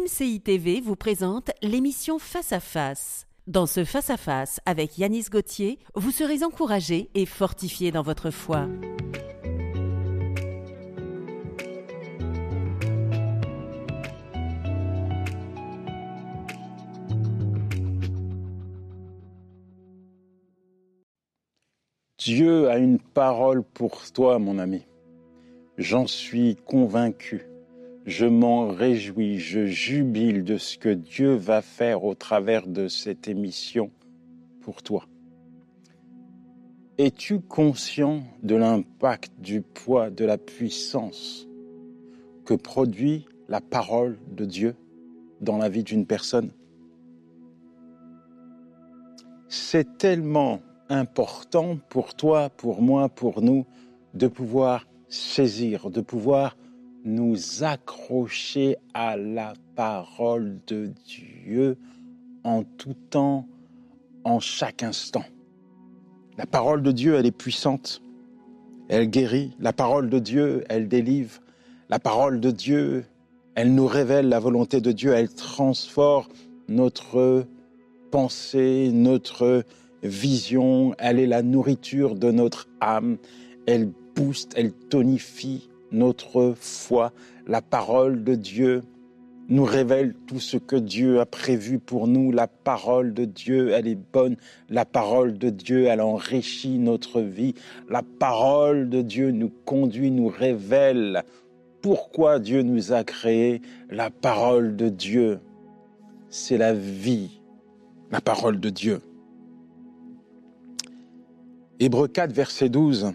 MCI TV vous présente l'émission Face à Face. Dans ce Face à Face avec Yanis Gauthier, vous serez encouragé et fortifié dans votre foi. Dieu a une parole pour toi, mon ami. J'en suis convaincu. Je m'en réjouis, je jubile de ce que Dieu va faire au travers de cette émission pour toi. Es-tu conscient de l'impact, du poids, de la puissance que produit la parole de Dieu dans la vie d'une personne? C'est tellement important pour toi, pour moi, pour nous, de pouvoir saisir, de pouvoir nous accrocher à la parole de Dieu en tout temps, en chaque instant. La parole de Dieu, elle est puissante, elle guérit. La parole de Dieu, elle délivre. La parole de Dieu, elle nous révèle la volonté de Dieu, elle transforme notre pensée, notre vision, elle est la nourriture de notre âme, elle booste, elle tonifie notre foi. La parole de Dieu nous révèle tout ce que Dieu a prévu pour nous. La parole de Dieu, elle est bonne. La parole de Dieu, elle enrichit notre vie. La parole de Dieu nous conduit, nous révèle pourquoi Dieu nous a créés. La parole de Dieu, c'est la vie. La parole de Dieu. Hébreu 4, verset 12.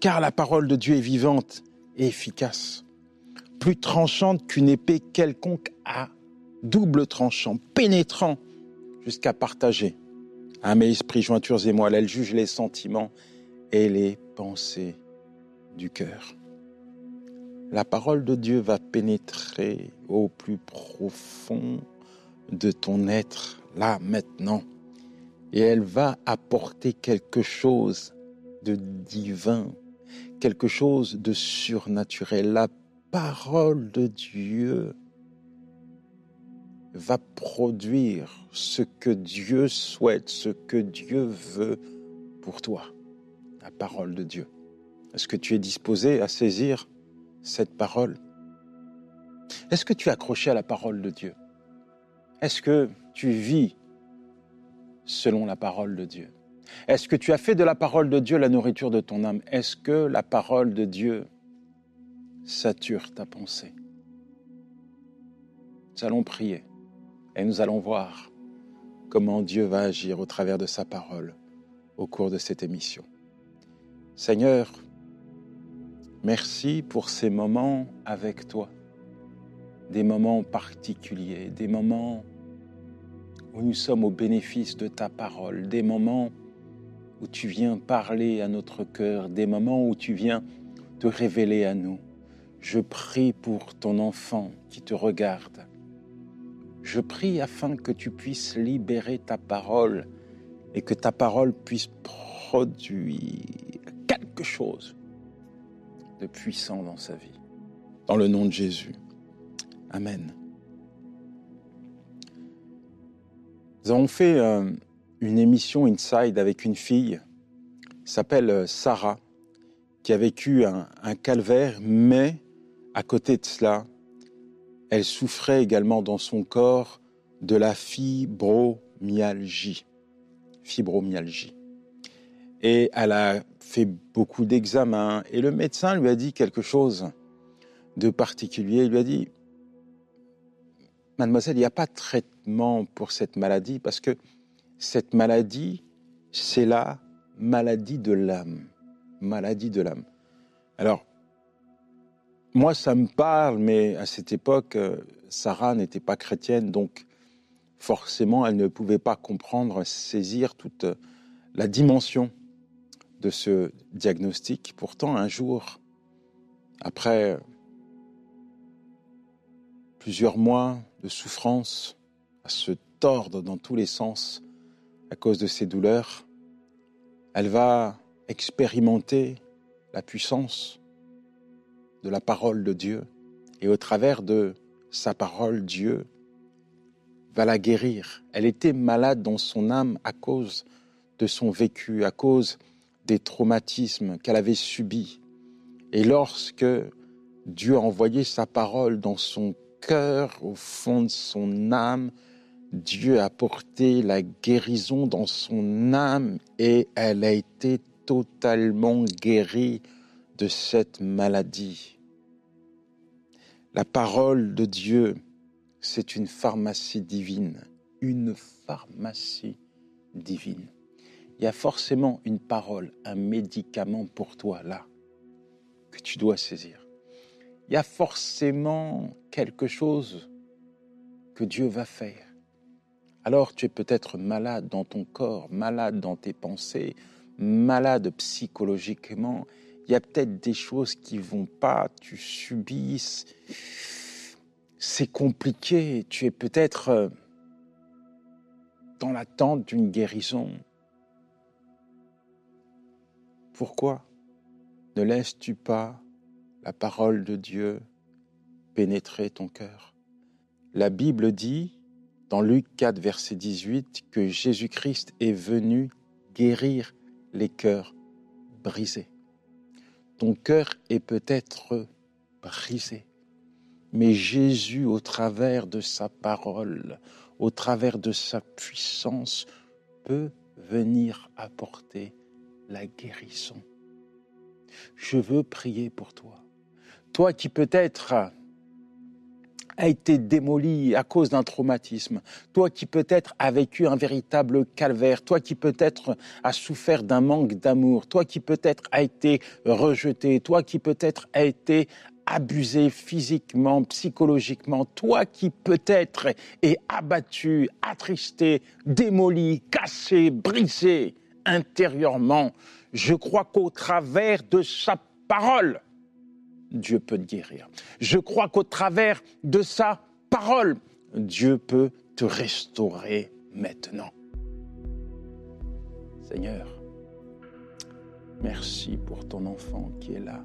Car la parole de Dieu est vivante et efficace, plus tranchante qu'une épée quelconque à double tranchant, pénétrant jusqu'à partager. À mes esprits, jointures et moi, elle juge les sentiments et les pensées du cœur. La parole de Dieu va pénétrer au plus profond de ton être, là, maintenant et elle va apporter quelque chose de divin, quelque chose de surnaturel. La parole de Dieu va produire ce que Dieu souhaite, ce que Dieu veut pour toi. La parole de Dieu. Est-ce que tu es disposé à saisir cette parole? Est-ce que tu es accroché à la parole de Dieu? Est-ce que tu vis selon la parole de Dieu? Est-ce que tu as fait de la parole de Dieu la nourriture de ton âme? Est-ce que la parole de Dieu sature ta pensée? Nous allons prier et nous allons voir comment Dieu va agir au travers de sa parole au cours de cette émission. Seigneur, merci pour ces moments avec toi, des moments particuliers, des moments où nous sommes au bénéfice de ta parole, des moments où tu viens parler à notre cœur, des moments où tu viens te révéler à nous. Je prie pour ton enfant qui te regarde. Je prie afin que tu puisses libérer ta parole et que ta parole puisse produire quelque chose de puissant dans sa vie. Dans le nom de Jésus. Amen. Nous avons fait euh, une émission Inside avec une fille, s'appelle euh, Sarah, qui a vécu un, calvaire, mais à côté de cela, elle souffrait également dans son corps de la fibromyalgie. Fibromyalgie. Et elle a fait beaucoup d'examens et le médecin lui a dit quelque chose de particulier. Il lui a dit, mademoiselle, il n'y a pas de traitement pour cette maladie parce que cette maladie, c'est la maladie de l'âme. Maladie de l'âme. Alors, moi, ça me parle, mais à cette époque, euh, Sarah n'était pas chrétienne, donc forcément, elle ne pouvait pas comprendre, saisir toute euh, la dimension de ce diagnostic. Pourtant, un jour, après plusieurs mois de souffrance, à se tordre dans tous les sens à cause de ses douleurs. Elle va expérimenter la puissance de la parole de Dieu et au travers de sa parole, Dieu va la guérir. Elle était malade dans son âme à cause de son vécu, à cause des traumatismes qu'elle avait subis. Et lorsque Dieu a envoyé sa parole dans son cœur, au fond de son âme, Dieu a porté la guérison dans son âme et elle a été totalement guérie de cette maladie. La parole de Dieu, c'est une pharmacie divine, une pharmacie divine. Il y a forcément une parole, un médicament pour toi là, que tu dois saisir. Il y a forcément quelque chose que Dieu va faire. Alors tu es peut-être malade dans ton corps, malade dans tes pensées, malade psychologiquement. Il y a peut-être des choses qui vont pas, tu subis. C'est compliqué, tu es peut-être euh, dans l'attente d'une guérison. Pourquoi ne laisses-tu pas la parole de Dieu pénétrer ton cœur? La Bible dit, dans Luc 4, verset 18, que Jésus-Christ est venu guérir les cœurs brisés. Ton cœur est peut-être brisé, mais Jésus, au travers de sa parole, au travers de sa puissance, peut venir apporter la guérison. Je veux prier pour toi. Toi qui peut-être a été démoli à cause d'un traumatisme, toi qui peut-être a vécu un véritable calvaire, toi qui peut-être a souffert d'un manque d'amour, toi qui peut-être a été rejeté, toi qui peut-être a été abusé physiquement, psychologiquement, toi qui peut-être est abattu, attristé, démoli, cassé, brisé, intérieurement, je crois qu'au travers de sa parole, Dieu peut te guérir. Je crois qu'au travers de sa parole, Dieu peut te restaurer maintenant. Seigneur, merci pour ton enfant qui est là.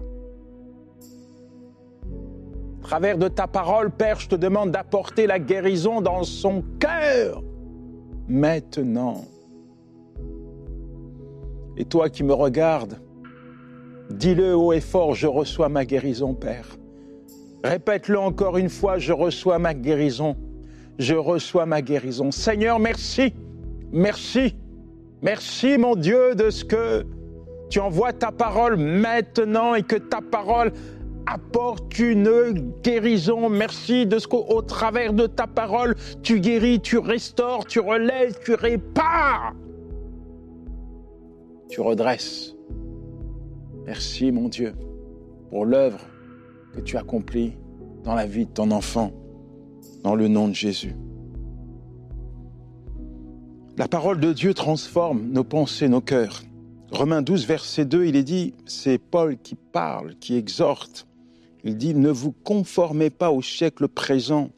Au travers de ta parole, Père, je te demande d'apporter la guérison dans son cœur maintenant. Et toi qui me regardes, dis-le haut et fort, je reçois ma guérison, Père. Répète-le encore une fois, je reçois ma guérison. Je reçois ma guérison. Seigneur, merci. Merci. Merci, mon Dieu, de ce que tu envoies ta parole maintenant et que ta parole apporte une guérison. Merci de ce qu'au travers de ta parole, tu guéris, tu restaures, tu relèves, tu répares tu redresses. Merci mon Dieu pour l'œuvre que tu accomplis dans la vie de ton enfant, dans le nom de Jésus. La parole de Dieu transforme nos pensées, nos cœurs. Romains 12, verset 2, il est dit, c'est Paul qui parle, qui exhorte. Il dit, ne vous conformez pas au siècle présent,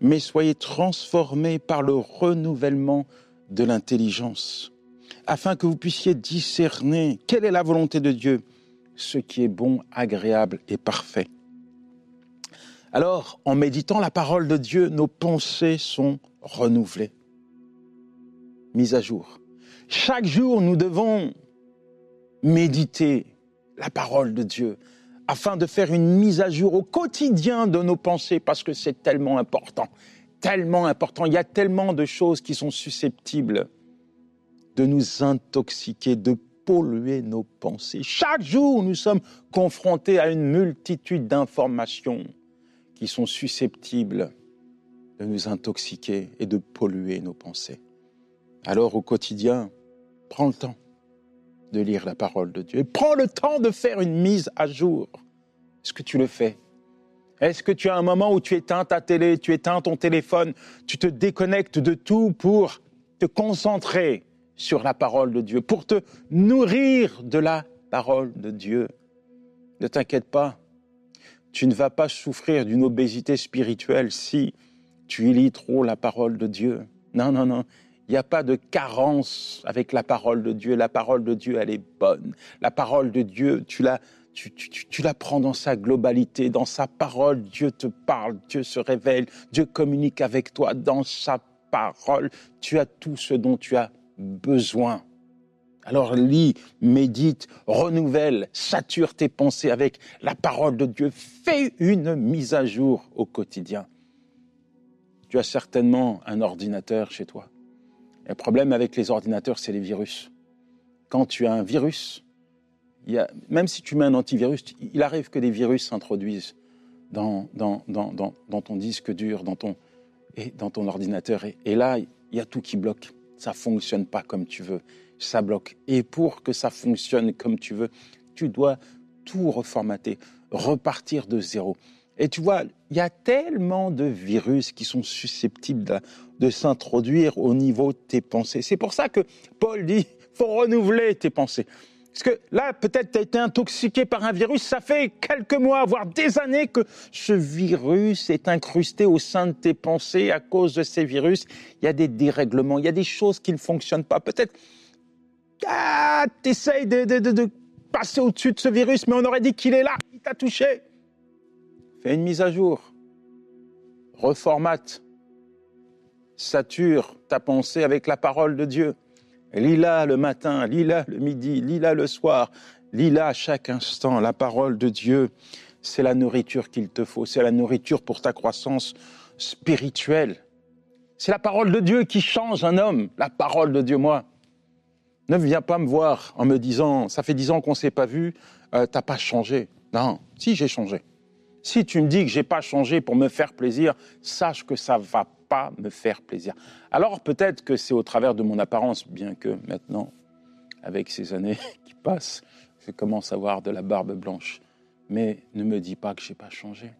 mais soyez transformés par le renouvellement de l'intelligence afin que vous puissiez discerner quelle est la volonté de Dieu, ce qui est bon, agréable et parfait. Alors, en méditant la parole de Dieu, nos pensées sont renouvelées, mises à jour. Chaque jour, nous devons méditer la parole de Dieu afin de faire une mise à jour au quotidien de nos pensées parce que c'est tellement important, tellement important. Il y a tellement de choses qui sont susceptibles de nous intoxiquer, de polluer nos pensées. Chaque jour, nous sommes confrontés à une multitude d'informations qui sont susceptibles de nous intoxiquer et de polluer nos pensées. Alors au quotidien, prends le temps de lire la parole de Dieu prends le temps de faire une mise à jour. Est-ce que tu le fais? Est-ce que tu as un moment où tu éteins ta télé, tu éteins ton téléphone, tu te déconnectes de tout pour te concentrer sur la parole de Dieu, pour te nourrir de la parole de Dieu. Ne t'inquiète pas, tu ne vas pas souffrir d'une obésité spirituelle si tu lis trop la parole de Dieu. Non, non, non. Il n'y a pas de carence avec la parole de Dieu. La parole de Dieu, elle est bonne. La parole de Dieu, tu la, tu, tu, la prends dans sa globalité. Dans sa parole, Dieu te parle, Dieu se révèle, Dieu communique avec toi dans sa parole, tu as tout ce dont tu as besoin. Alors lis, médite, renouvelle, sature tes pensées avec la parole de Dieu. Fais une mise à jour au quotidien. Tu as certainement un ordinateur chez toi. Le problème avec les ordinateurs, c'est les virus. Quand tu as un virus, même si tu mets un antivirus, il arrive que des virus s'introduisent dans, ton disque dur, dans ton ordinateur. Et, là, il y a tout qui bloque. Ça fonctionne pas comme tu veux. Ça bloque. Et pour que ça fonctionne comme tu veux, tu dois tout reformater, repartir de zéro. Et tu vois, il y a tellement de virus qui sont susceptibles de s'introduire au niveau de tes pensées. C'est pour ça que Paul dit, faut renouveler tes pensées. Parce que là, peut-être tu as été intoxiqué par un virus, ça fait quelques mois, voire des années que ce virus est incrusté au sein de tes pensées à cause de ces virus. Il y a des dérèglements, il y a des choses qui ne fonctionnent pas. Peut-être, ah, tu essayes de, passer au-dessus de ce virus, mais on aurait dit qu'il est là, il t'a touché. Fais une mise à jour, reformate, sature ta pensée avec la parole de Dieu. Lis-la le matin, lis-la le midi, lis-la le soir, lis-la à chaque instant. La parole de Dieu, c'est la nourriture qu'il te faut, c'est la nourriture pour ta croissance spirituelle. C'est la parole de Dieu qui change un homme, la parole de Dieu, moi. Ne viens pas me voir en me disant, ça fait dix ans qu'on ne s'est pas vu, euh, t'as pas changé. Non, si j'ai changé. Si tu me dis que j'ai pas changé pour me faire plaisir, sache que ça va pas me faire plaisir. Alors peut-être que c'est au travers de mon apparence, bien que maintenant, avec ces années qui passent, je commence à avoir de la barbe blanche. Mais ne me dis pas que j'ai pas changé.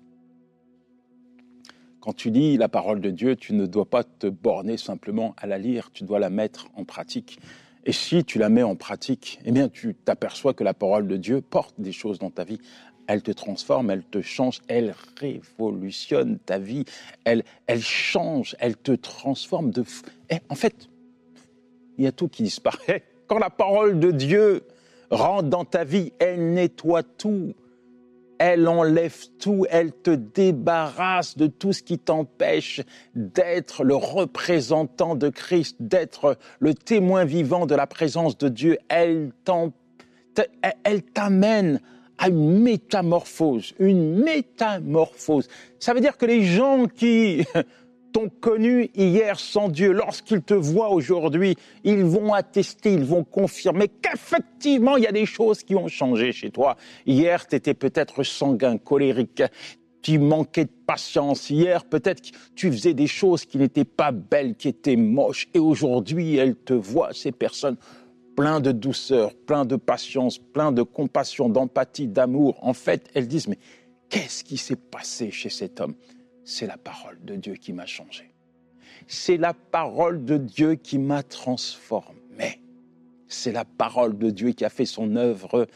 Quand tu lis la parole de Dieu, tu ne dois pas te borner simplement à la lire, tu dois la mettre en pratique. Et si tu la mets en pratique, eh bien, tu t'aperçois que la parole de Dieu porte des choses dans ta vie elle te transforme, elle te change, elle révolutionne ta vie, elle, elle change, elle te transforme de... Eh, en fait, il y a tout qui disparaît. Quand la parole de Dieu rentre dans ta vie, elle nettoie tout, elle enlève tout, elle te débarrasse de tout ce qui t'empêche d'être le représentant de Christ, d'être le témoin vivant de la présence de Dieu. Elle t'amène à une métamorphose, une métamorphose. Ça veut dire que les gens qui t'ont connu hier sans Dieu, lorsqu'ils te voient aujourd'hui, ils vont attester, ils vont confirmer qu'effectivement, il y a des choses qui ont changé chez toi. Hier, tu étais peut-être sanguin, colérique, tu manquais de patience. Hier, peut-être que tu faisais des choses qui n'étaient pas belles, qui étaient moches. Et aujourd'hui, elles te voient, ces personnes plein de douceur, plein de patience, plein de compassion, d'empathie, d'amour. En fait, elles disent, mais qu'est-ce qui s'est passé chez cet homme? C'est la parole de Dieu qui m'a changé. C'est la parole de Dieu qui m'a transformé. C'est la parole de Dieu qui a fait son œuvre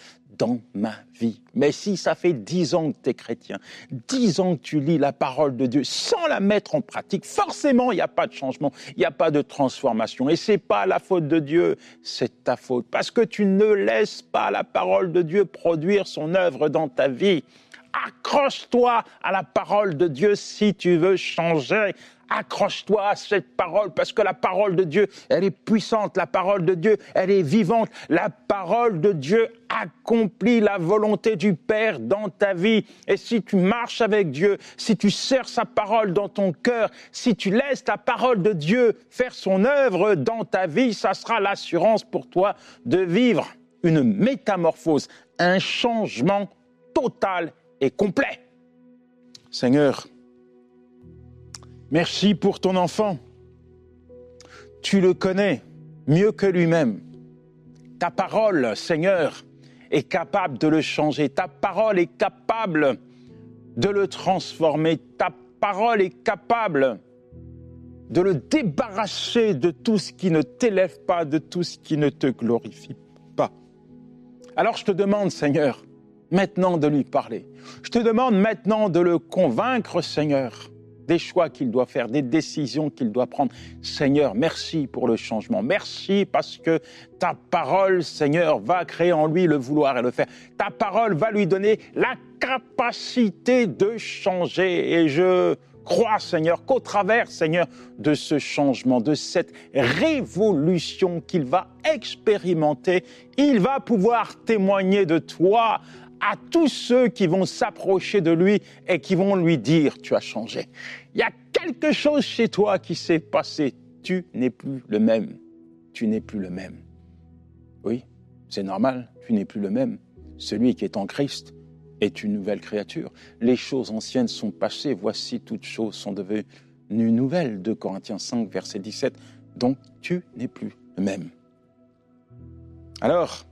dans ma vie. Mais si ça fait dix ans que tu es chrétien, dix ans que tu lis la parole de Dieu sans la mettre en pratique, forcément, il n'y a pas de changement, il n'y a pas de transformation. Et c'est pas la faute de Dieu, c'est ta faute. Parce que tu ne laisses pas la parole de Dieu produire son œuvre dans ta vie. Accroche-toi à la parole de Dieu si tu veux changer. Accroche-toi à cette parole parce que la parole de Dieu, elle est puissante. La parole de Dieu, elle est vivante. La parole de Dieu accomplit la volonté du Père dans ta vie. Et si tu marches avec Dieu, si tu sers sa parole dans ton cœur, si tu laisses ta parole de Dieu faire son œuvre dans ta vie, ça sera l'assurance pour toi de vivre une métamorphose, un changement total et complet. Seigneur, merci pour ton enfant. Tu le connais mieux que lui-même. Ta parole, Seigneur, est capable de le changer. Ta parole est capable de le transformer. Ta parole est capable de le débarrasser de tout ce qui ne t'élève pas, de tout ce qui ne te glorifie pas. Alors je te demande, Seigneur, maintenant de lui parler. Je te demande maintenant de le convaincre, Seigneur, des choix qu'il doit faire, des décisions qu'il doit prendre. Seigneur, merci pour le changement. Merci parce que ta parole, Seigneur, va créer en lui le vouloir et le faire. Ta parole va lui donner la capacité de changer. Et je crois, Seigneur, qu'au travers, Seigneur, de ce changement, de cette révolution qu'il va expérimenter, il va pouvoir témoigner de toi à tous ceux qui vont s'approcher de lui et qui vont lui dire, tu as changé. Il y a quelque chose chez toi qui s'est passé. Tu n'es plus le même. Tu n'es plus le même. Oui, c'est normal, tu n'es plus le même. Celui qui est en Christ est une nouvelle créature. Les choses anciennes sont passées, voici toutes choses sont devenues nouvelles. De Corinthiens 5, verset 17. Donc tu n'es plus le même. Alors,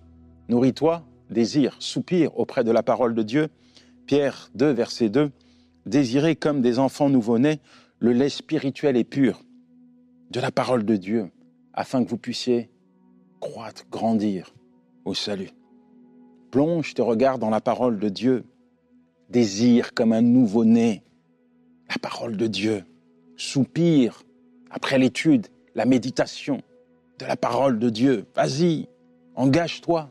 nourris-toi, désire, soupire auprès de la parole de Dieu. Pierre 2, verset 2. Désirez comme des enfants nouveau-nés le lait spirituel et pur de la parole de Dieu, afin que vous puissiez croître, grandir au salut. Plonge tes regards dans la parole de Dieu. Désire comme un nouveau-né la parole de Dieu. Soupire après l'étude, la méditation de la parole de Dieu. Vas-y, engage-toi.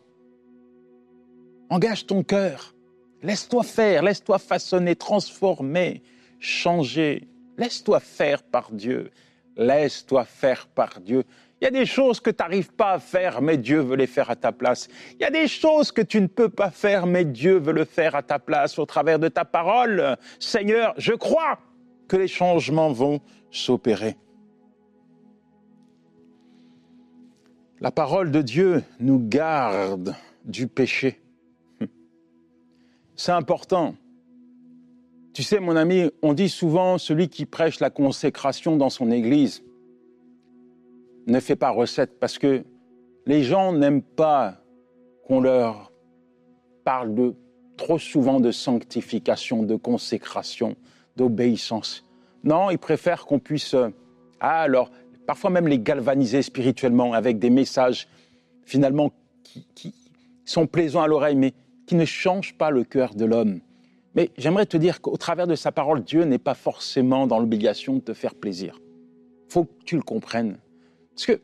Engage ton cœur. Laisse-toi faire, laisse-toi façonner, transformer, changer. Laisse-toi faire par Dieu. Laisse-toi faire par Dieu. Il y a des choses que tu n'arrives pas à faire, mais Dieu veut les faire à ta place. Il y a des choses que tu ne peux pas faire, mais Dieu veut le faire à ta place au travers de ta parole. Seigneur, je crois que les changements vont s'opérer. La parole de Dieu nous garde du péché. C'est important. Tu sais, mon ami, on dit souvent celui qui prêche la consécration dans son église ne fait pas recette parce que les gens n'aiment pas qu'on leur parle trop souvent de sanctification, de consécration, d'obéissance. Non, ils préfèrent qu'on puisse, ah, alors, parfois même les galvaniser spirituellement avec des messages finalement qui, qui sont plaisants à l'oreille, mais qui ne changent pas le cœur de l'homme. Mais j'aimerais te dire qu'au travers de sa parole, Dieu n'est pas forcément dans l'obligation de te faire plaisir. faut que tu le comprennes. Parce que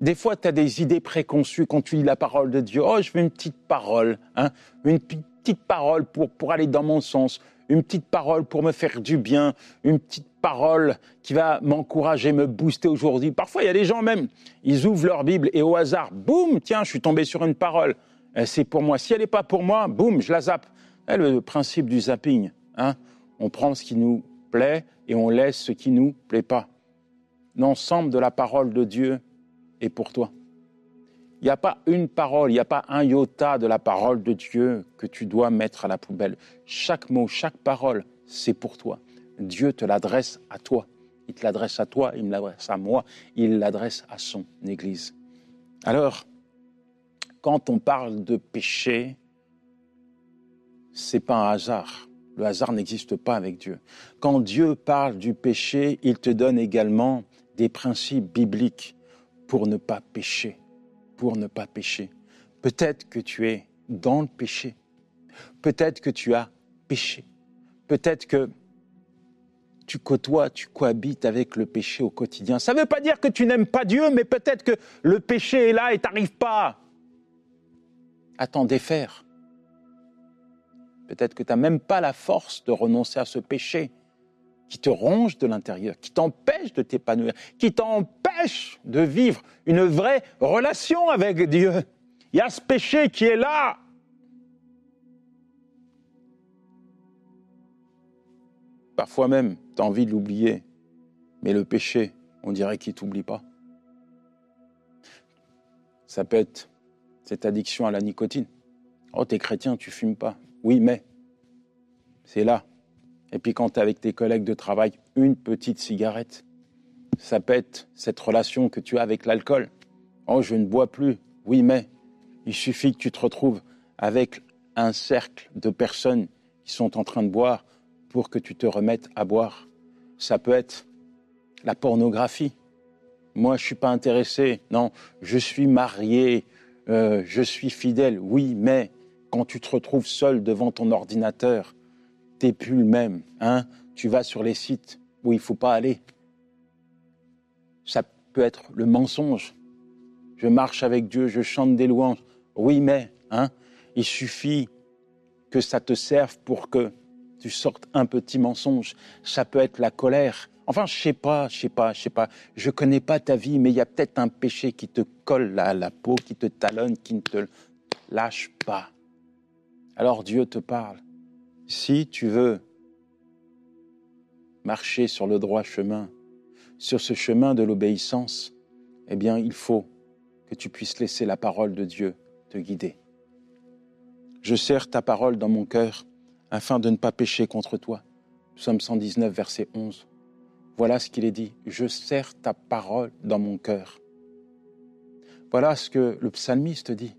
des fois, tu as des idées préconçues quand tu lis la parole de Dieu. Oh, je veux une petite parole, hein, une petite parole pour, pour aller dans mon sens, une petite parole pour me faire du bien, une petite parole qui va m'encourager, me booster aujourd'hui. Parfois, il y a des gens même, ils ouvrent leur Bible et au hasard, boum, tiens, je suis tombé sur une parole. Euh, c'est pour moi. Si elle n'est pas pour moi, boum, je la zappe. Eh, le principe du zapping. Hein. On prend ce qui nous plaît et on laisse ce qui nous plaît pas l'ensemble de la parole de Dieu est pour toi. Il n'y a pas une parole, il n'y a pas un iota de la parole de Dieu que tu dois mettre à la poubelle. Chaque mot, chaque parole, c'est pour toi. Dieu te l'adresse à toi. Il te l'adresse à toi, il me l'adresse à moi, il l'adresse à son Église. Alors, quand on parle de péché, c'est pas un hasard. Le hasard n'existe pas avec Dieu. Quand Dieu parle du péché, il te donne également des principes bibliques pour ne pas pécher, pour ne pas pécher. Peut-être que tu es dans le péché. Peut-être que tu as péché. Peut-être que tu côtoies, tu cohabites avec le péché au quotidien. Ça ne veut pas dire que tu n'aimes pas Dieu, mais peut-être que le péché est là et t'arrives pas à t'en défaire. Peut-être que tu n'as même pas la force de renoncer à ce péché qui te ronge de l'intérieur, qui t'empêche de t'épanouir, qui t'empêche de vivre une vraie relation avec Dieu. Il y a ce péché qui est là. Parfois même, tu as envie de l'oublier, mais le péché, on dirait qu'il ne t'oublie pas. Ça peut être cette addiction à la nicotine. Oh, t'es chrétien, tu fumes pas. Oui, mais c'est là. Et puis quand tu es avec tes collègues de travail, une petite cigarette. Ça être cette relation que tu as avec l'alcool. Oh, je ne bois plus. Oui, mais il suffit que tu te retrouves avec un cercle de personnes qui sont en train de boire pour que tu te remettes à boire. Ça peut être la pornographie. Moi, je suis pas intéressé. Non, je suis marié, euh, je suis fidèle. Oui, mais quand tu te retrouves seul devant ton ordinateur, t'es plus le même. Hein tu vas sur les sites où il faut pas aller. Ça peut être le mensonge. Je marche avec Dieu, je chante des louanges. Oui, mais hein, il suffit que ça te serve pour que tu sortes un petit mensonge. Ça peut être la colère. Enfin, je sais pas, je sais pas, je sais pas. Je connais pas ta vie, mais il y a peut-être un péché qui te colle à la peau, qui te talonne, qui ne te lâche pas. Alors Dieu te parle. Si tu veux marcher sur le droit chemin, sur ce chemin de l'obéissance, eh bien, il faut que tu puisses laisser la parole de Dieu te guider. Je serre ta parole dans mon cœur afin de ne pas pécher contre toi. Psaume 119, verset 11. Voilà ce qu'il est dit. Je serre ta parole dans mon cœur. Voilà ce que le psalmiste dit.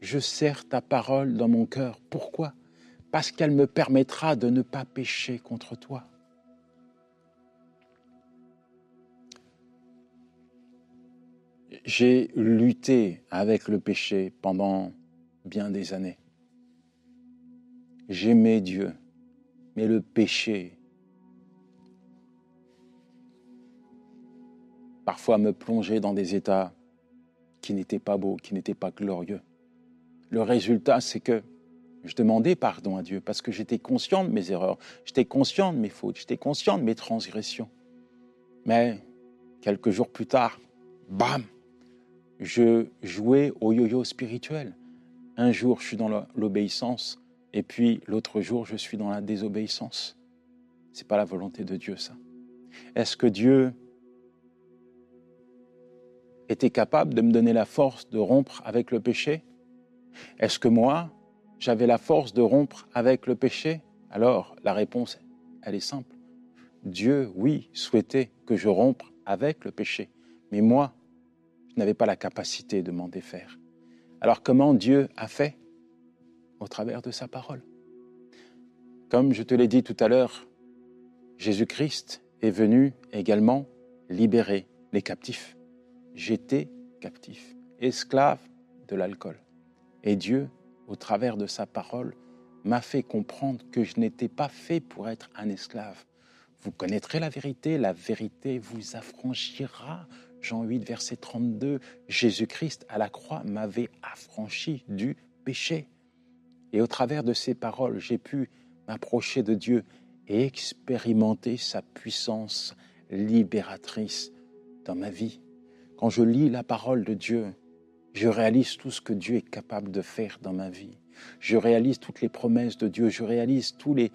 Je serre ta parole dans mon cœur. Pourquoi? Parce qu'elle me permettra de ne pas pécher contre toi. J'ai lutté avec le péché pendant bien des années. J'aimais Dieu, mais le péché parfois me plongeait dans des états qui n'étaient pas beaux, qui n'étaient pas glorieux. Le résultat, c'est que je demandais pardon à Dieu parce que j'étais conscient de mes erreurs, j'étais conscient de mes fautes, j'étais conscient de mes transgressions. Mais quelques jours plus tard, bam, je jouais au yo-yo spirituel. Un jour, je suis dans l'obéissance, et puis l'autre jour, je suis dans la désobéissance. C'est pas la volonté de Dieu, ça. Est-ce que Dieu était capable de me donner la force de rompre avec le péché? Est-ce que moi, j'avais la force de rompre avec le péché? Alors, la réponse, elle est simple. Dieu, oui, souhaitait que je rompe avec le péché. Mais moi, je n'avais pas la capacité de m'en défaire. Alors comment Dieu a fait? Au travers de sa parole. Comme je te l'ai dit tout à l'heure, Jésus-Christ est venu également libérer les captifs. J'étais captif, esclave de l'alcool. Et Dieu, au travers de sa parole, m'a fait comprendre que je n'étais pas fait pour être un esclave. Vous connaîtrez la vérité, la vérité vous affranchira. Jean 8, verset 32, Jésus-Christ à la croix m'avait affranchi du péché. Et au travers de ces paroles, j'ai pu m'approcher de Dieu et expérimenter sa puissance libératrice dans ma vie. Quand je lis la parole de Dieu, je réalise tout ce que Dieu est capable de faire dans ma vie. Je réalise toutes les promesses de Dieu, je réalise tous les,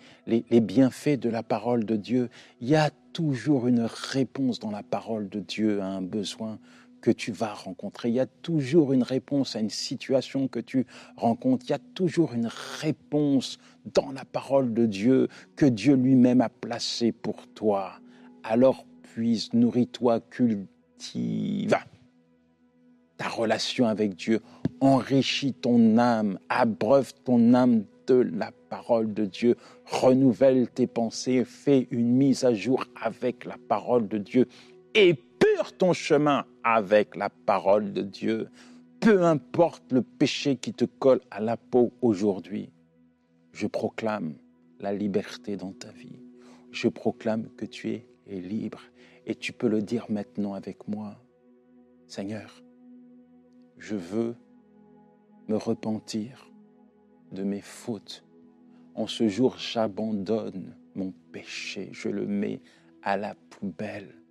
bienfaits de la parole de Dieu. Il y a toujours une réponse dans la parole de Dieu à un besoin que tu vas rencontrer. Il y a toujours une réponse à une situation que tu rencontres. Il y a toujours une réponse dans la parole de Dieu que Dieu lui-même a placée pour toi. Alors puise, nourris-toi, cultive ta relation avec Dieu, enrichis ton âme, abreuve ton âme de la parole de Dieu, renouvelle tes pensées, fais une mise à jour avec la parole de Dieu et ton chemin avec la parole de Dieu, peu importe le péché qui te colle à la peau aujourd'hui. Je proclame la liberté dans ta vie. Je proclame que tu es libre. Et tu peux le dire maintenant avec moi. Seigneur, je veux me repentir de mes fautes. En ce jour, j'abandonne mon péché, je le mets à la poubelle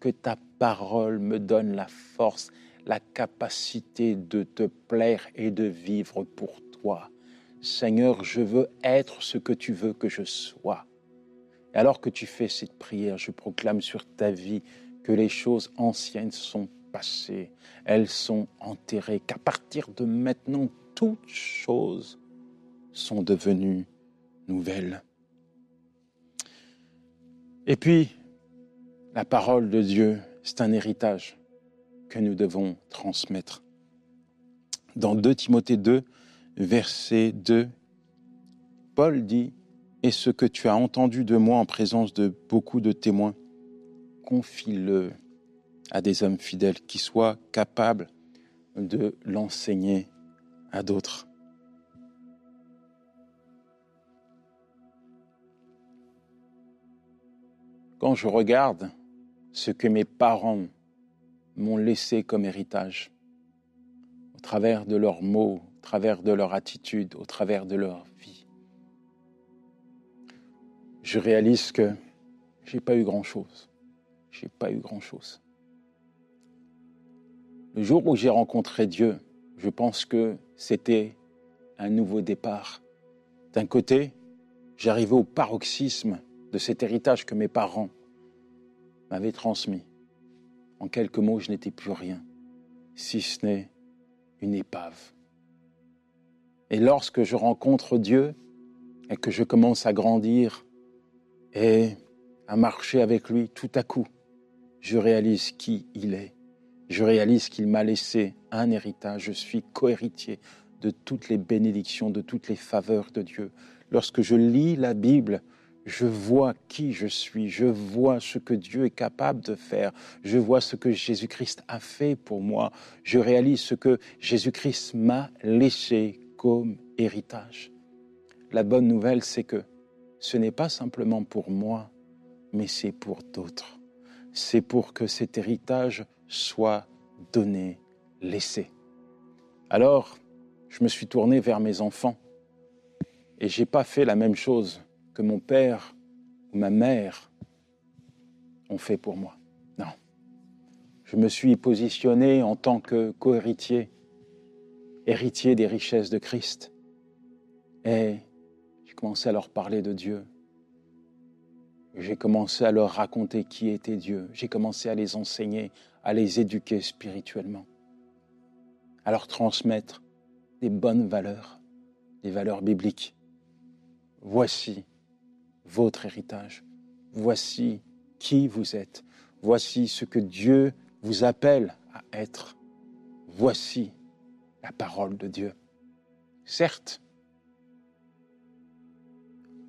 que ta parole me donne la force, la capacité de te plaire et de vivre pour toi. Seigneur, je veux être ce que tu veux que je sois. Alors que tu fais cette prière, je proclame sur ta vie que les choses anciennes sont passées, elles sont enterrées, qu'à partir de maintenant, toutes choses sont devenues nouvelles. Et puis, la parole de Dieu, c'est un héritage que nous devons transmettre. Dans 2 Timothée 2, verset 2, Paul dit, Et ce que tu as entendu de moi en présence de beaucoup de témoins, confie-le à des hommes fidèles qui soient capables de l'enseigner à d'autres. Quand je regarde ce que mes parents m'ont laissé comme héritage, au travers de leurs mots, au travers de leur attitude, au travers de leur vie. Je réalise que j'ai pas eu grand-chose. J'ai pas eu grand-chose. Le jour où j'ai rencontré Dieu, je pense que c'était un nouveau départ. D'un côté, j'arrivais au paroxysme de cet héritage que mes parents m'avaient transmis. En quelques mots, je n'étais plus rien, si ce n'est une épave. Et lorsque je rencontre Dieu et que je commence à grandir et à marcher avec lui, tout à coup, je réalise qui il est. Je réalise qu'il m'a laissé un héritage. Je suis cohéritier de toutes les bénédictions, de toutes les faveurs de Dieu. Lorsque je lis la Bible, je vois qui je suis, je vois ce que Dieu est capable de faire, je vois ce que Jésus-Christ a fait pour moi, je réalise ce que Jésus-Christ m'a laissé comme héritage. La bonne nouvelle, c'est que ce n'est pas simplement pour moi, mais c'est pour d'autres. C'est pour que cet héritage soit donné, laissé. Alors, je me suis tourné vers mes enfants et j'ai pas fait la même chose que mon père ou ma mère ont fait pour moi. Non. Je me suis positionné en tant que co-héritier, héritier des richesses de Christ. Et commencé à leur parler de Dieu. J'ai commencé à leur raconter qui était Dieu. J'ai commencé à les enseigner, à les éduquer spirituellement, à leur transmettre des bonnes valeurs, des valeurs bibliques. Voici votre héritage. Voici qui vous êtes. Voici ce que Dieu vous appelle à être. Voici la parole de Dieu. Certes,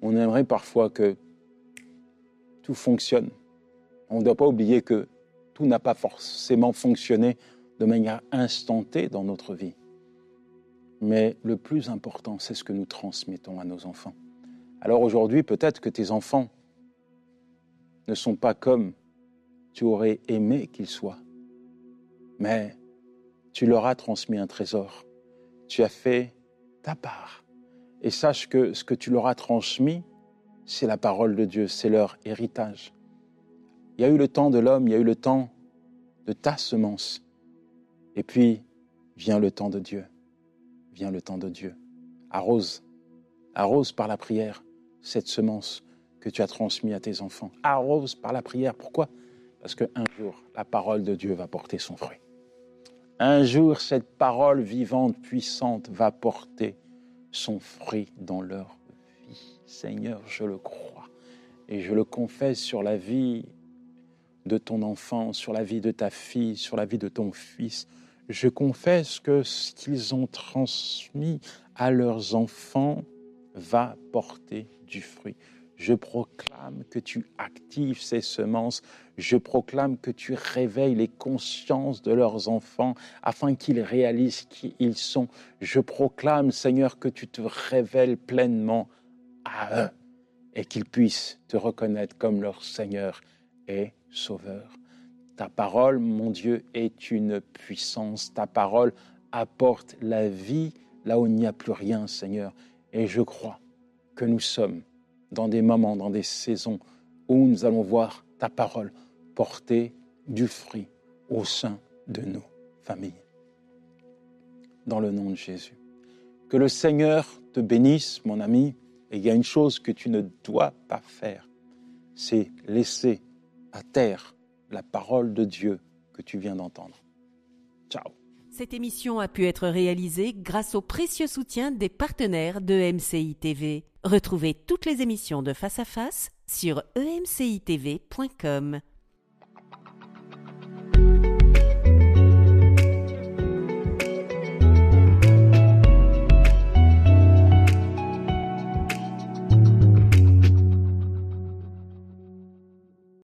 on aimerait parfois que tout fonctionne. On ne doit pas oublier que tout n'a pas forcément fonctionné de manière instantée dans notre vie. Mais le plus important, c'est ce que nous transmettons à nos enfants. Alors aujourd'hui, peut-être que tes enfants ne sont pas comme tu aurais aimé qu'ils soient, mais tu leur as transmis un trésor. Tu as fait ta part. Et sache que ce que tu leur as transmis, c'est la parole de Dieu, c'est leur héritage. Il y a eu le temps de l'homme, il y a eu le temps de ta semence. Et puis vient le temps de Dieu vient le temps de Dieu. Arrose, arrose par la prière cette semence que tu as transmise à tes enfants. Arrose par la prière. Pourquoi? Parce qu'un jour, la parole de Dieu va porter son fruit. Un jour, cette parole vivante, puissante, va porter son fruit dans leur vie. Seigneur, je le crois et je le confesse sur la vie de ton enfant, sur la vie de ta fille, sur la vie de ton fils, je confesse que ce qu'ils ont transmis à leurs enfants va porter du fruit. Je proclame que tu actives ces semences. Je proclame que tu réveilles les consciences de leurs enfants afin qu'ils réalisent qui ils sont. Je proclame, Seigneur, que tu te révèles pleinement à eux et qu'ils puissent te reconnaître comme leur Seigneur et Sauveur. Ta parole, mon Dieu, est une puissance. Ta parole apporte la vie là où il n'y a plus rien, Seigneur. Et je crois que nous sommes dans des moments, dans des saisons où nous allons voir ta parole porter du fruit au sein de nos familles. Dans le nom de Jésus. Que le Seigneur te bénisse, mon ami. Et il y a une chose que tu ne dois pas faire, c'est laisser à terre la parole de Dieu que tu viens d'entendre. Ciao. Cette émission a pu être réalisée grâce au précieux soutien des partenaires de MCI TV. Retrouvez toutes les émissions de Face à Face sur emcitv.com.